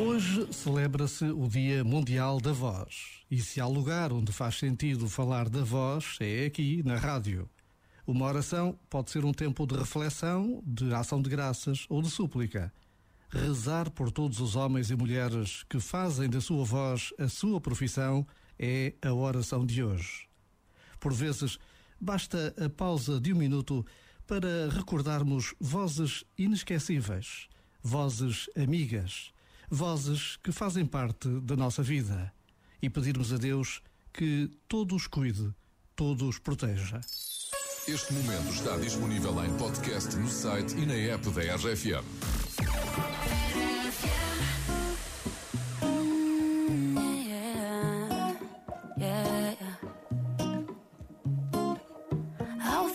Hoje celebra-se o Dia Mundial da Voz. E se há lugar onde faz sentido falar da voz, é aqui, na rádio. Uma oração pode ser um tempo de reflexão, de ação de graças ou de súplica. Rezar por todos os homens e mulheres que fazem da sua voz a sua profissão é a oração de hoje. Por vezes, basta a pausa de um minuto para recordarmos vozes inesquecíveis, vozes amigas vozes que fazem parte da nossa vida e pedirmos a Deus que todos cuide, todos proteja. Este momento está disponível em podcast no site e na app da RFM.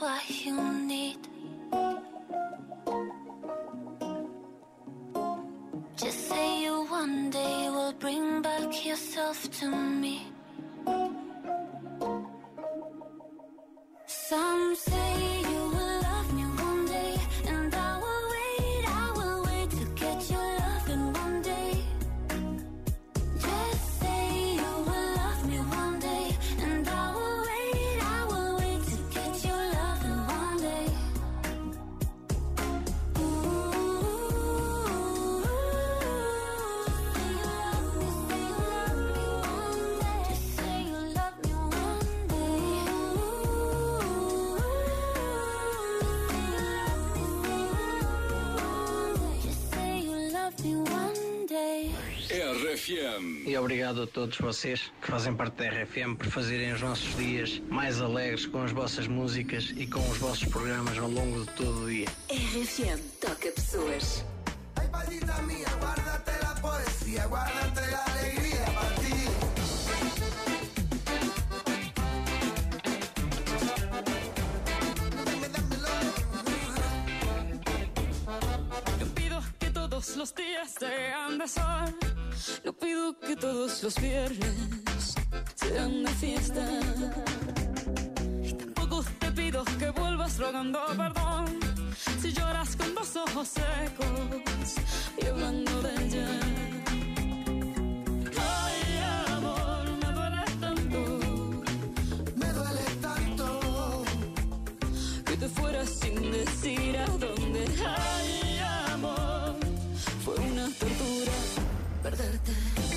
what you need. Just say you one day will bring back yourself to me. Some say RFM. E obrigado a todos vocês que fazem parte da RFM por fazerem os nossos dias mais alegres com as vossas músicas e com os vossos programas ao longo de todo o dia. RFM toca pessoas. Ai, minha, guarda-te a poesia, guarda-te a alegria para ti. Yo pido que todos los días sean de sol No pido que todos los viernes sean de fiesta. Y tampoco te pido que vuelvas rogando perdón. Si lloras con dos ojos secos y hablando de ella. te fueras sin decir a dónde. Hay. perderte.